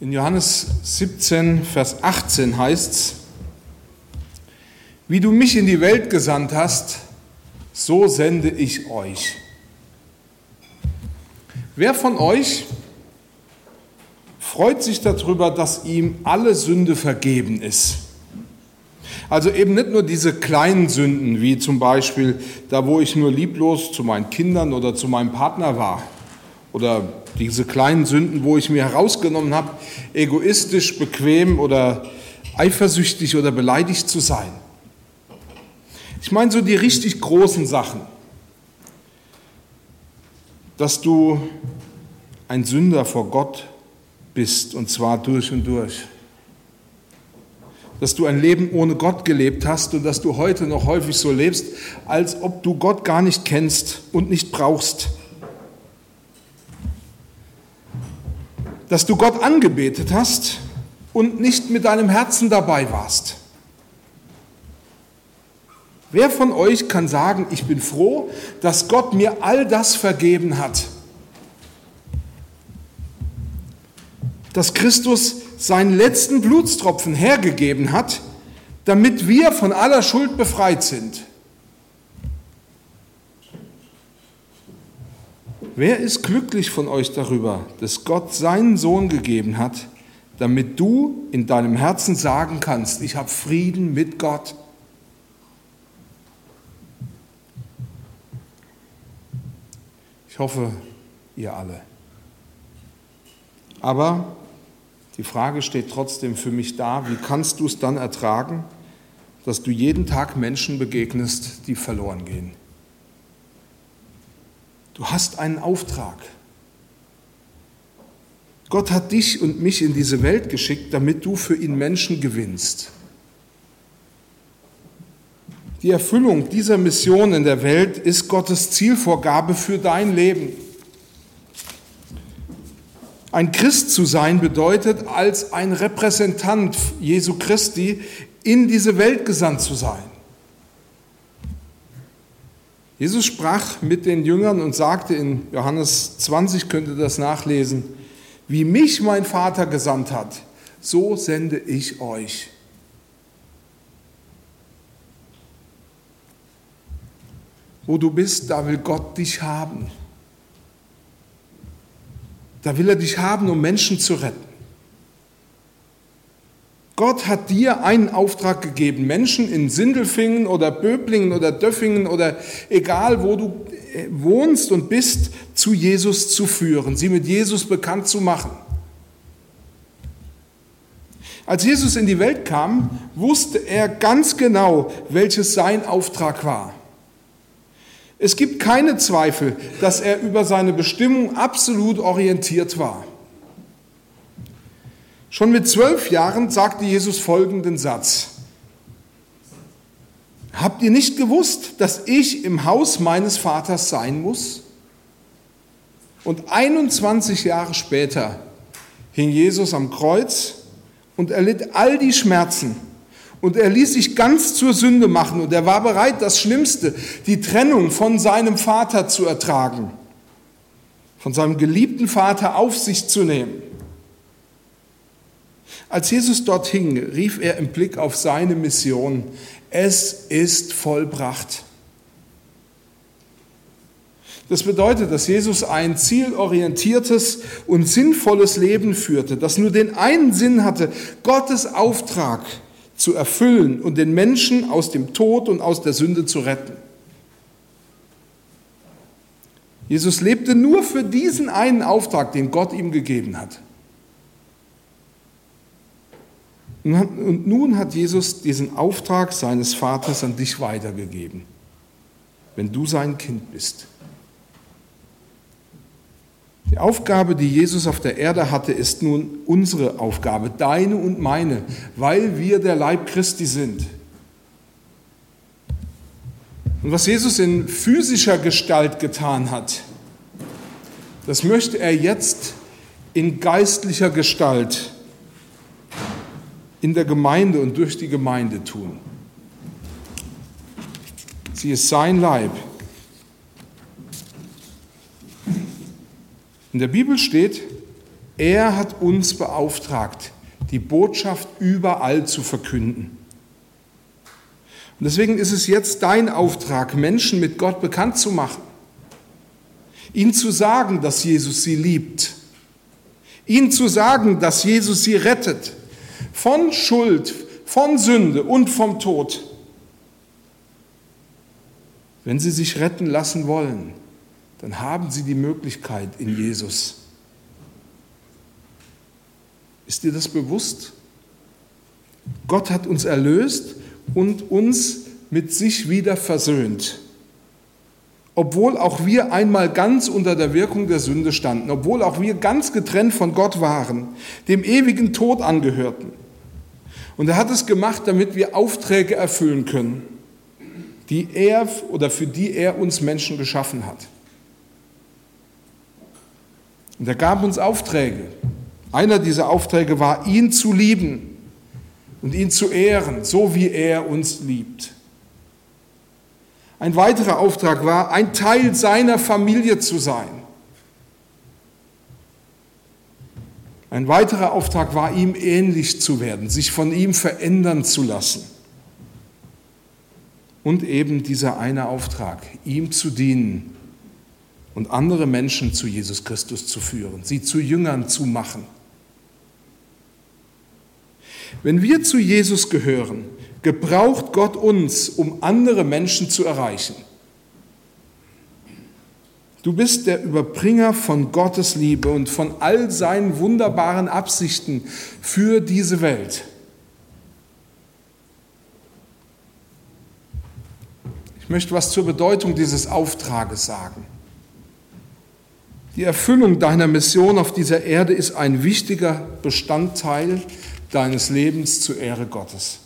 In Johannes 17, Vers 18 heißt es, wie du mich in die Welt gesandt hast, so sende ich euch. Wer von euch freut sich darüber, dass ihm alle Sünde vergeben ist? Also eben nicht nur diese kleinen Sünden, wie zum Beispiel da, wo ich nur lieblos zu meinen Kindern oder zu meinem Partner war. Oder diese kleinen Sünden, wo ich mir herausgenommen habe, egoistisch, bequem oder eifersüchtig oder beleidigt zu sein. Ich meine so die richtig großen Sachen. Dass du ein Sünder vor Gott bist und zwar durch und durch dass du ein Leben ohne Gott gelebt hast und dass du heute noch häufig so lebst, als ob du Gott gar nicht kennst und nicht brauchst. Dass du Gott angebetet hast und nicht mit deinem Herzen dabei warst. Wer von euch kann sagen, ich bin froh, dass Gott mir all das vergeben hat? Dass Christus seinen letzten Blutstropfen hergegeben hat, damit wir von aller Schuld befreit sind. Wer ist glücklich von euch darüber, dass Gott seinen Sohn gegeben hat, damit du in deinem Herzen sagen kannst, ich habe Frieden mit Gott? Ich hoffe, ihr alle. Aber die Frage steht trotzdem für mich da, wie kannst du es dann ertragen, dass du jeden Tag Menschen begegnest, die verloren gehen? Du hast einen Auftrag. Gott hat dich und mich in diese Welt geschickt, damit du für ihn Menschen gewinnst. Die Erfüllung dieser Mission in der Welt ist Gottes Zielvorgabe für dein Leben. Ein Christ zu sein bedeutet, als ein Repräsentant Jesu Christi in diese Welt gesandt zu sein. Jesus sprach mit den Jüngern und sagte in Johannes 20, könnt ihr das nachlesen, wie mich mein Vater gesandt hat, so sende ich euch. Wo du bist, da will Gott dich haben. Da will er dich haben, um Menschen zu retten. Gott hat dir einen Auftrag gegeben, Menschen in Sindelfingen oder Böblingen oder Döffingen oder egal wo du äh, wohnst und bist, zu Jesus zu führen, sie mit Jesus bekannt zu machen. Als Jesus in die Welt kam, wusste er ganz genau, welches sein Auftrag war. Es gibt keine Zweifel, dass er über seine Bestimmung absolut orientiert war. Schon mit zwölf Jahren sagte Jesus folgenden Satz. Habt ihr nicht gewusst, dass ich im Haus meines Vaters sein muss? Und 21 Jahre später hing Jesus am Kreuz und erlitt all die Schmerzen, und er ließ sich ganz zur Sünde machen und er war bereit, das Schlimmste, die Trennung von seinem Vater zu ertragen, von seinem geliebten Vater auf sich zu nehmen. Als Jesus dort hing, rief er im Blick auf seine Mission, es ist vollbracht. Das bedeutet, dass Jesus ein zielorientiertes und sinnvolles Leben führte, das nur den einen Sinn hatte, Gottes Auftrag zu erfüllen und den Menschen aus dem Tod und aus der Sünde zu retten. Jesus lebte nur für diesen einen Auftrag, den Gott ihm gegeben hat. Und nun hat Jesus diesen Auftrag seines Vaters an dich weitergegeben, wenn du sein Kind bist. Die Aufgabe, die Jesus auf der Erde hatte, ist nun unsere Aufgabe, deine und meine, weil wir der Leib Christi sind. Und was Jesus in physischer Gestalt getan hat, das möchte er jetzt in geistlicher Gestalt in der Gemeinde und durch die Gemeinde tun. Sie ist sein Leib. In der Bibel steht, Er hat uns beauftragt, die Botschaft überall zu verkünden. Und deswegen ist es jetzt dein Auftrag, Menschen mit Gott bekannt zu machen, ihnen zu sagen, dass Jesus sie liebt, ihnen zu sagen, dass Jesus sie rettet von Schuld, von Sünde und vom Tod. Wenn sie sich retten lassen wollen, dann haben sie die Möglichkeit in Jesus. Ist dir das bewusst? Gott hat uns erlöst und uns mit sich wieder versöhnt. Obwohl auch wir einmal ganz unter der Wirkung der Sünde standen, obwohl auch wir ganz getrennt von Gott waren, dem ewigen Tod angehörten. Und er hat es gemacht, damit wir Aufträge erfüllen können, die er oder für die er uns Menschen geschaffen hat. Und er gab uns Aufträge. Einer dieser Aufträge war, ihn zu lieben und ihn zu ehren, so wie er uns liebt. Ein weiterer Auftrag war, ein Teil seiner Familie zu sein. Ein weiterer Auftrag war, ihm ähnlich zu werden, sich von ihm verändern zu lassen. Und eben dieser eine Auftrag, ihm zu dienen und andere Menschen zu Jesus Christus zu führen, sie zu Jüngern zu machen. Wenn wir zu Jesus gehören, gebraucht Gott uns, um andere Menschen zu erreichen. Du bist der Überbringer von Gottes Liebe und von all seinen wunderbaren Absichten für diese Welt. Ich möchte was zur Bedeutung dieses Auftrages sagen. Die Erfüllung deiner Mission auf dieser Erde ist ein wichtiger Bestandteil deines Lebens zur Ehre Gottes.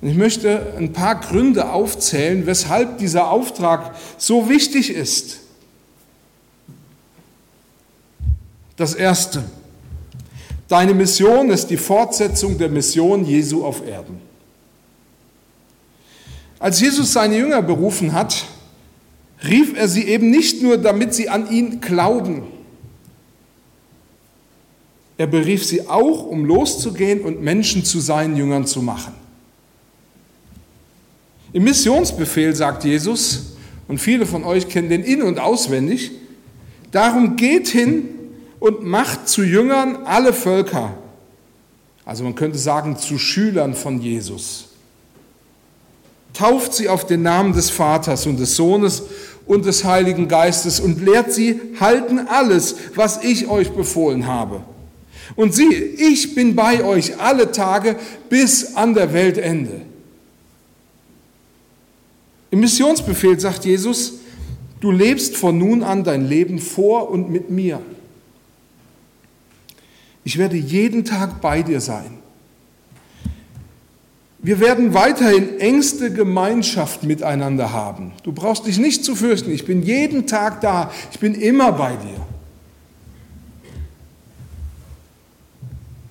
Und ich möchte ein paar Gründe aufzählen, weshalb dieser Auftrag so wichtig ist. Das Erste. Deine Mission ist die Fortsetzung der Mission Jesu auf Erden. Als Jesus seine Jünger berufen hat, rief er sie eben nicht nur, damit sie an ihn glauben, er berief sie auch, um loszugehen und Menschen zu seinen Jüngern zu machen. Im Missionsbefehl sagt Jesus, und viele von euch kennen den in und auswendig, darum geht hin und macht zu Jüngern alle Völker. Also man könnte sagen zu Schülern von Jesus. Tauft sie auf den Namen des Vaters und des Sohnes und des Heiligen Geistes und lehrt sie halten alles, was ich euch befohlen habe. Und siehe, ich bin bei euch alle Tage bis an der Weltende. Im Missionsbefehl sagt Jesus, du lebst von nun an dein Leben vor und mit mir. Ich werde jeden Tag bei dir sein. Wir werden weiterhin engste Gemeinschaft miteinander haben. Du brauchst dich nicht zu fürchten. Ich bin jeden Tag da. Ich bin immer bei dir.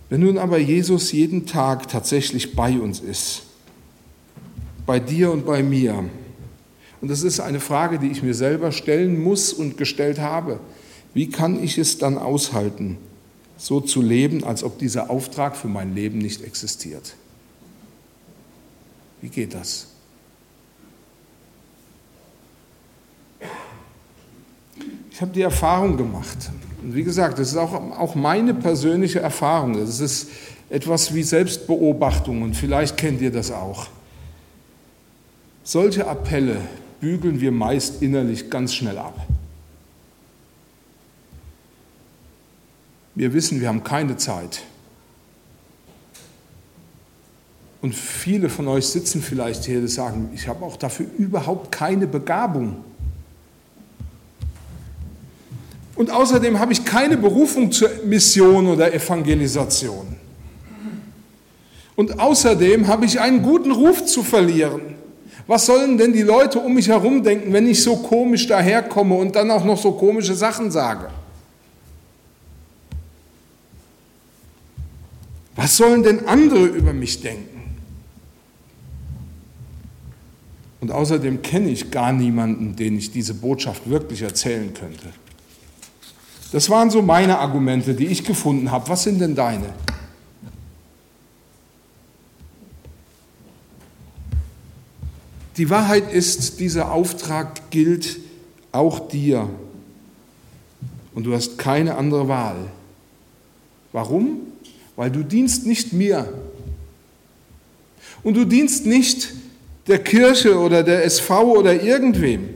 Wenn nun aber Jesus jeden Tag tatsächlich bei uns ist, bei dir und bei mir, und das ist eine Frage, die ich mir selber stellen muss und gestellt habe, wie kann ich es dann aushalten, so zu leben, als ob dieser Auftrag für mein Leben nicht existiert? Wie geht das? Ich habe die Erfahrung gemacht, und wie gesagt, das ist auch, auch meine persönliche Erfahrung. Das ist etwas wie Selbstbeobachtung und vielleicht kennt ihr das auch. Solche Appelle bügeln wir meist innerlich ganz schnell ab. Wir wissen, wir haben keine Zeit. Und viele von euch sitzen vielleicht hier, die sagen, ich habe auch dafür überhaupt keine Begabung. Und außerdem habe ich keine Berufung zur Mission oder Evangelisation. Und außerdem habe ich einen guten Ruf zu verlieren. Was sollen denn die Leute um mich herum denken, wenn ich so komisch daherkomme und dann auch noch so komische Sachen sage? Was sollen denn andere über mich denken? Und außerdem kenne ich gar niemanden, den ich diese Botschaft wirklich erzählen könnte. Das waren so meine Argumente, die ich gefunden habe. Was sind denn deine? Die Wahrheit ist, dieser Auftrag gilt auch dir. Und du hast keine andere Wahl. Warum? Weil du dienst nicht mir. Und du dienst nicht der Kirche oder der SV oder irgendwem,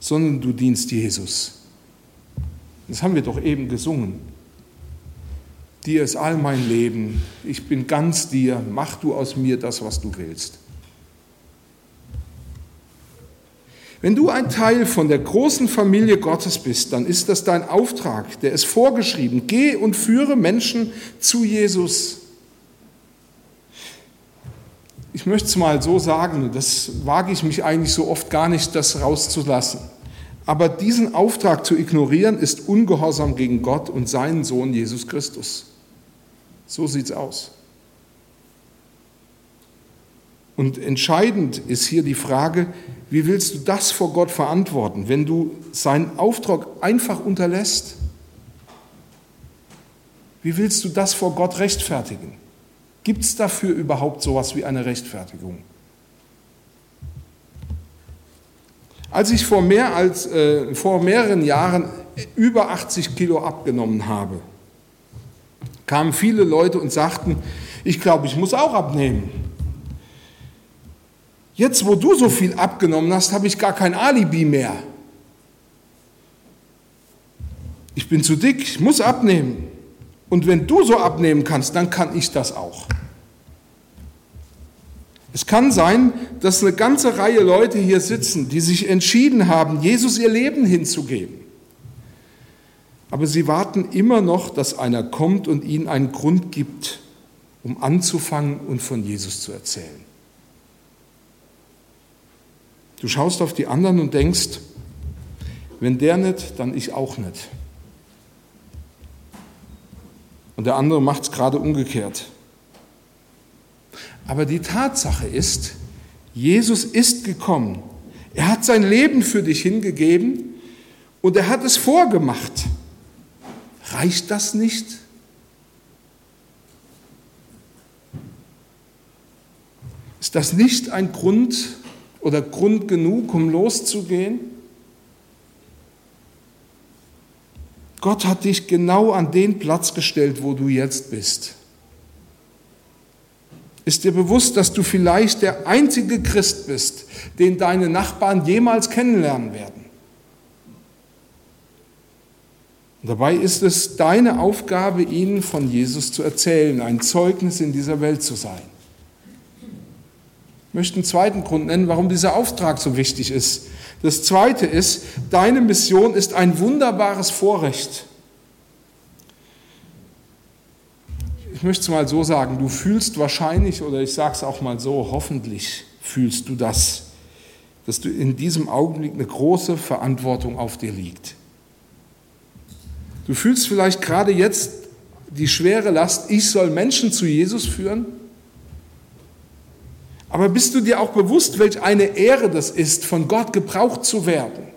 sondern du dienst Jesus. Das haben wir doch eben gesungen. Dir ist all mein Leben, ich bin ganz dir, mach du aus mir das, was du willst. Wenn du ein Teil von der großen Familie Gottes bist, dann ist das dein Auftrag, der ist vorgeschrieben. Geh und führe Menschen zu Jesus. Ich möchte es mal so sagen, das wage ich mich eigentlich so oft gar nicht, das rauszulassen. Aber diesen Auftrag zu ignorieren, ist Ungehorsam gegen Gott und seinen Sohn Jesus Christus. So sieht es aus. Und entscheidend ist hier die Frage, wie willst du das vor Gott verantworten, wenn du seinen Auftrag einfach unterlässt? Wie willst du das vor Gott rechtfertigen? Gibt es dafür überhaupt sowas wie eine Rechtfertigung? Als ich vor, mehr als, äh, vor mehreren Jahren über 80 Kilo abgenommen habe, kamen viele Leute und sagten, ich glaube, ich muss auch abnehmen. Jetzt, wo du so viel abgenommen hast, habe ich gar kein Alibi mehr. Ich bin zu dick, ich muss abnehmen. Und wenn du so abnehmen kannst, dann kann ich das auch. Es kann sein, dass eine ganze Reihe Leute hier sitzen, die sich entschieden haben, Jesus ihr Leben hinzugeben. Aber sie warten immer noch, dass einer kommt und ihnen einen Grund gibt, um anzufangen und von Jesus zu erzählen. Du schaust auf die anderen und denkst, wenn der nicht, dann ich auch nicht. Und der andere macht es gerade umgekehrt. Aber die Tatsache ist, Jesus ist gekommen. Er hat sein Leben für dich hingegeben und er hat es vorgemacht. Reicht das nicht? Ist das nicht ein Grund, oder Grund genug, um loszugehen? Gott hat dich genau an den Platz gestellt, wo du jetzt bist. Ist dir bewusst, dass du vielleicht der einzige Christ bist, den deine Nachbarn jemals kennenlernen werden? Und dabei ist es deine Aufgabe, ihnen von Jesus zu erzählen, ein Zeugnis in dieser Welt zu sein. Ich möchte einen zweiten Grund nennen, warum dieser Auftrag so wichtig ist. Das zweite ist, deine Mission ist ein wunderbares Vorrecht. Ich möchte es mal so sagen, du fühlst wahrscheinlich, oder ich sage es auch mal so, hoffentlich fühlst du das, dass du in diesem Augenblick eine große Verantwortung auf dir liegt. Du fühlst vielleicht gerade jetzt die schwere Last, ich soll Menschen zu Jesus führen. Aber bist du dir auch bewusst, welch eine Ehre das ist, von Gott gebraucht zu werden?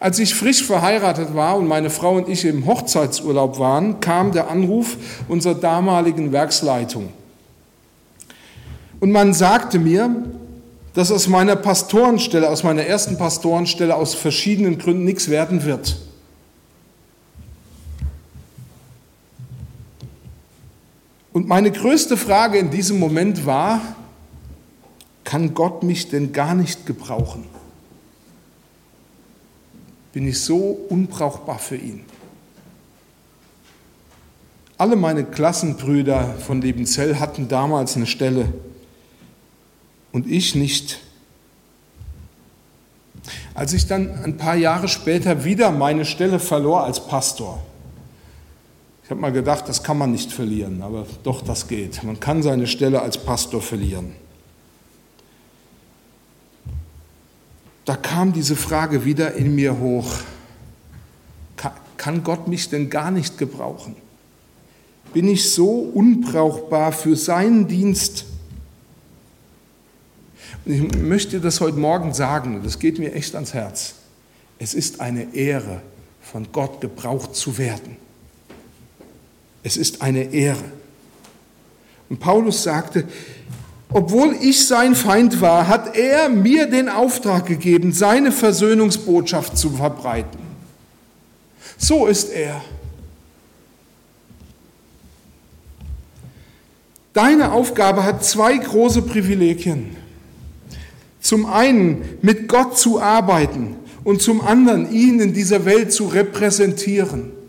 Als ich frisch verheiratet war und meine Frau und ich im Hochzeitsurlaub waren, kam der Anruf unserer damaligen Werksleitung. Und man sagte mir, dass aus meiner Pastorenstelle, aus meiner ersten Pastorenstelle aus verschiedenen Gründen nichts werden wird. Und meine größte Frage in diesem Moment war, kann Gott mich denn gar nicht gebrauchen? Bin ich so unbrauchbar für ihn? Alle meine Klassenbrüder von Lebenzell hatten damals eine Stelle und ich nicht. Als ich dann ein paar Jahre später wieder meine Stelle verlor als Pastor, habe mal gedacht, das kann man nicht verlieren, aber doch, das geht. Man kann seine Stelle als Pastor verlieren. Da kam diese Frage wieder in mir hoch. Kann Gott mich denn gar nicht gebrauchen? Bin ich so unbrauchbar für seinen Dienst? Und ich möchte das heute Morgen sagen, das geht mir echt ans Herz. Es ist eine Ehre, von Gott gebraucht zu werden. Es ist eine Ehre. Und Paulus sagte, obwohl ich sein Feind war, hat er mir den Auftrag gegeben, seine Versöhnungsbotschaft zu verbreiten. So ist er. Deine Aufgabe hat zwei große Privilegien. Zum einen mit Gott zu arbeiten und zum anderen ihn in dieser Welt zu repräsentieren.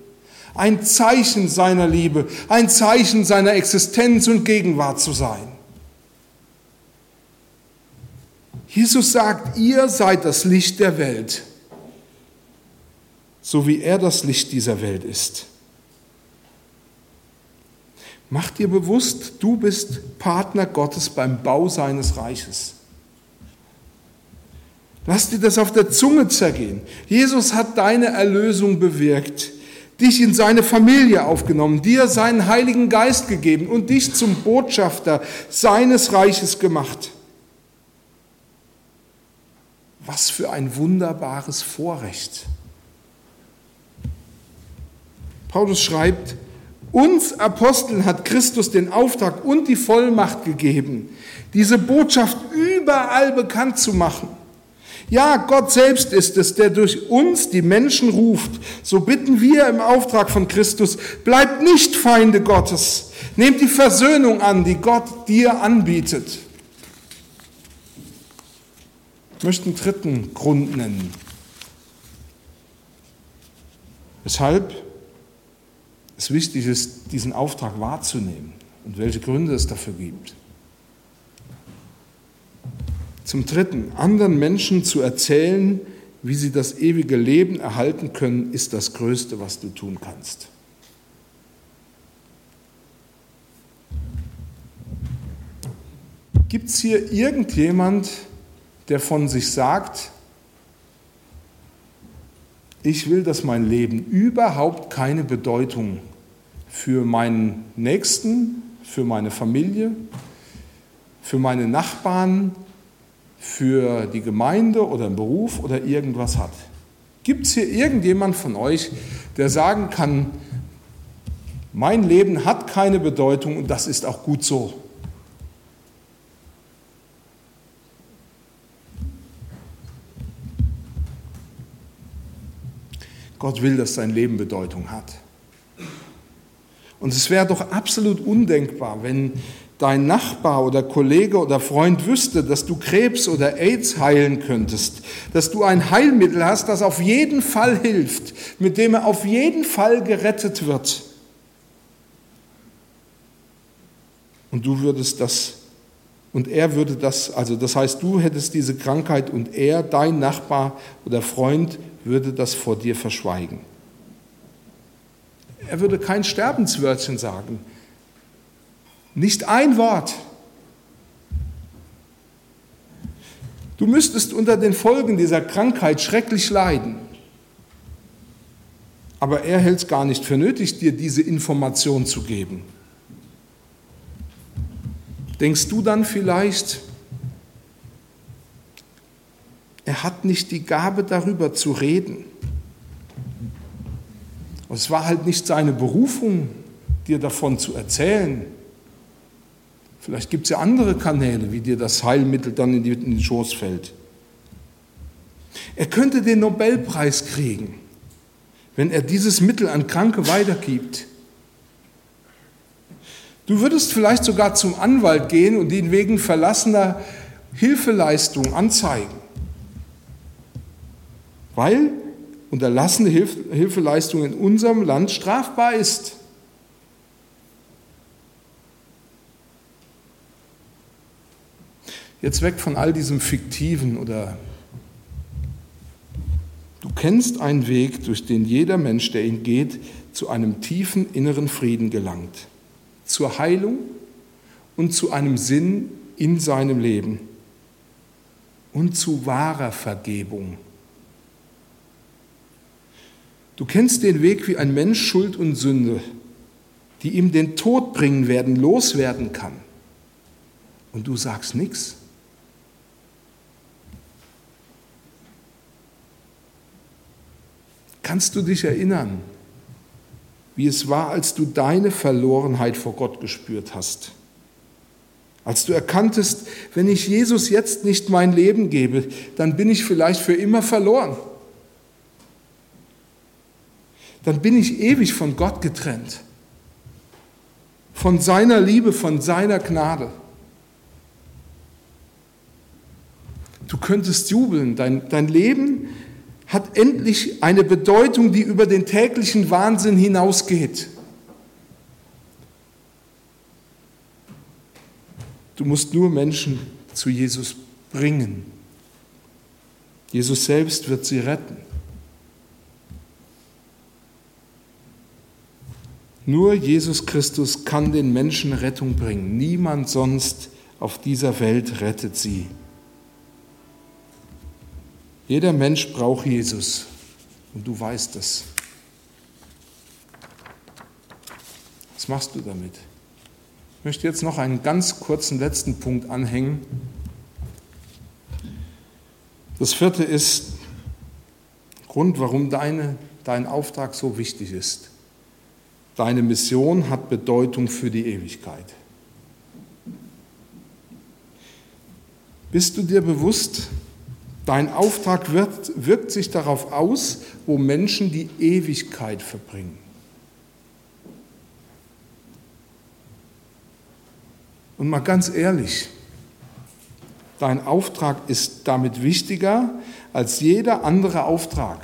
Ein Zeichen seiner Liebe, ein Zeichen seiner Existenz und Gegenwart zu sein. Jesus sagt, ihr seid das Licht der Welt, so wie er das Licht dieser Welt ist. Mach dir bewusst, du bist Partner Gottes beim Bau seines Reiches. Lass dir das auf der Zunge zergehen. Jesus hat deine Erlösung bewirkt, dich in seine Familie aufgenommen, dir seinen Heiligen Geist gegeben und dich zum Botschafter seines Reiches gemacht. Was für ein wunderbares Vorrecht. Paulus schreibt, uns Aposteln hat Christus den Auftrag und die Vollmacht gegeben, diese Botschaft überall bekannt zu machen. Ja, Gott selbst ist es, der durch uns die Menschen ruft. So bitten wir im Auftrag von Christus, bleibt nicht Feinde Gottes. Nehmt die Versöhnung an, die Gott dir anbietet. Ich möchte einen dritten Grund nennen. Weshalb es wichtig ist, diesen Auftrag wahrzunehmen und welche Gründe es dafür gibt. Zum Dritten, anderen Menschen zu erzählen, wie sie das ewige Leben erhalten können, ist das Größte, was du tun kannst. Gibt es hier irgendjemand, der von sich sagt, ich will, dass mein Leben überhaupt keine Bedeutung für meinen Nächsten, für meine Familie, für meine Nachbarn, für die Gemeinde oder einen Beruf oder irgendwas hat. Gibt es hier irgendjemand von euch, der sagen kann, mein Leben hat keine Bedeutung und das ist auch gut so? Gott will, dass sein Leben Bedeutung hat. Und es wäre doch absolut undenkbar, wenn dein Nachbar oder Kollege oder Freund wüsste, dass du Krebs oder AIDS heilen könntest, dass du ein Heilmittel hast, das auf jeden Fall hilft, mit dem er auf jeden Fall gerettet wird. Und du würdest das, und er würde das, also das heißt, du hättest diese Krankheit und er, dein Nachbar oder Freund, würde das vor dir verschweigen. Er würde kein Sterbenswörtchen sagen. Nicht ein Wort. Du müsstest unter den Folgen dieser Krankheit schrecklich leiden. Aber er hält es gar nicht für nötig, dir diese Information zu geben. Denkst du dann vielleicht, er hat nicht die Gabe darüber zu reden. Es war halt nicht seine Berufung, dir davon zu erzählen. Vielleicht gibt es ja andere Kanäle, wie dir das Heilmittel dann in den Schoß fällt. Er könnte den Nobelpreis kriegen, wenn er dieses Mittel an Kranke weitergibt. Du würdest vielleicht sogar zum Anwalt gehen und ihn wegen verlassener Hilfeleistung anzeigen weil unterlassene Hilfeleistung in unserem Land strafbar ist. Jetzt weg von all diesem Fiktiven oder du kennst einen Weg, durch den jeder Mensch, der ihn geht, zu einem tiefen inneren Frieden gelangt, zur Heilung und zu einem Sinn in seinem Leben und zu wahrer Vergebung. Du kennst den Weg, wie ein Mensch Schuld und Sünde, die ihm den Tod bringen werden, loswerden kann. Und du sagst nichts. Kannst du dich erinnern, wie es war, als du deine Verlorenheit vor Gott gespürt hast? Als du erkanntest, wenn ich Jesus jetzt nicht mein Leben gebe, dann bin ich vielleicht für immer verloren. Dann bin ich ewig von Gott getrennt. Von seiner Liebe, von seiner Gnade. Du könntest jubeln. Dein, dein Leben hat endlich eine Bedeutung, die über den täglichen Wahnsinn hinausgeht. Du musst nur Menschen zu Jesus bringen. Jesus selbst wird sie retten. Nur Jesus Christus kann den Menschen Rettung bringen. Niemand sonst auf dieser Welt rettet sie. Jeder Mensch braucht Jesus und du weißt es. Was machst du damit? Ich möchte jetzt noch einen ganz kurzen letzten Punkt anhängen. Das vierte ist Grund, warum deine, dein Auftrag so wichtig ist. Deine Mission hat Bedeutung für die Ewigkeit. Bist du dir bewusst, dein Auftrag wirkt, wirkt sich darauf aus, wo Menschen die Ewigkeit verbringen? Und mal ganz ehrlich, dein Auftrag ist damit wichtiger als jeder andere Auftrag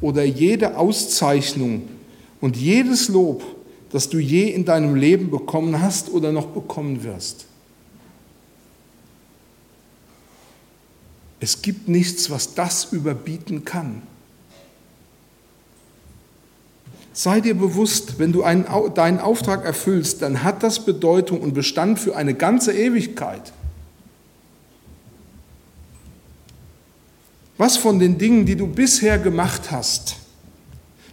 oder jede Auszeichnung und jedes Lob, das du je in deinem Leben bekommen hast oder noch bekommen wirst. Es gibt nichts, was das überbieten kann. Sei dir bewusst, wenn du einen, deinen Auftrag erfüllst, dann hat das Bedeutung und Bestand für eine ganze Ewigkeit. Was von den Dingen, die du bisher gemacht hast,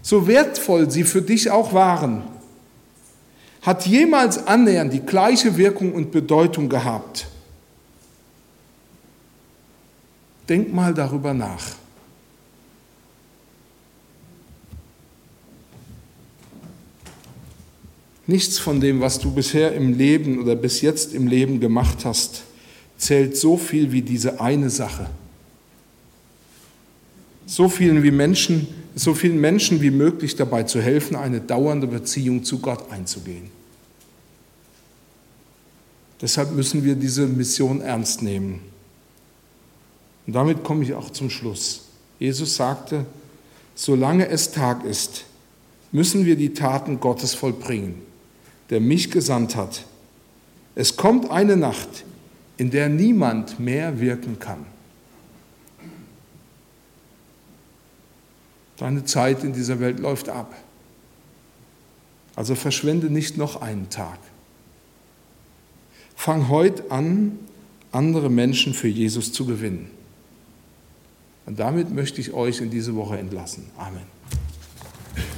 so wertvoll sie für dich auch waren, hat jemals annähernd die gleiche Wirkung und Bedeutung gehabt? Denk mal darüber nach. Nichts von dem, was du bisher im Leben oder bis jetzt im Leben gemacht hast, zählt so viel wie diese eine Sache. So vielen, wie Menschen, so vielen Menschen wie möglich dabei zu helfen, eine dauernde Beziehung zu Gott einzugehen. Deshalb müssen wir diese Mission ernst nehmen. Und damit komme ich auch zum Schluss. Jesus sagte, solange es Tag ist, müssen wir die Taten Gottes vollbringen der mich gesandt hat. Es kommt eine Nacht, in der niemand mehr wirken kann. Deine Zeit in dieser Welt läuft ab. Also verschwende nicht noch einen Tag. Fang heute an, andere Menschen für Jesus zu gewinnen. Und damit möchte ich euch in diese Woche entlassen. Amen.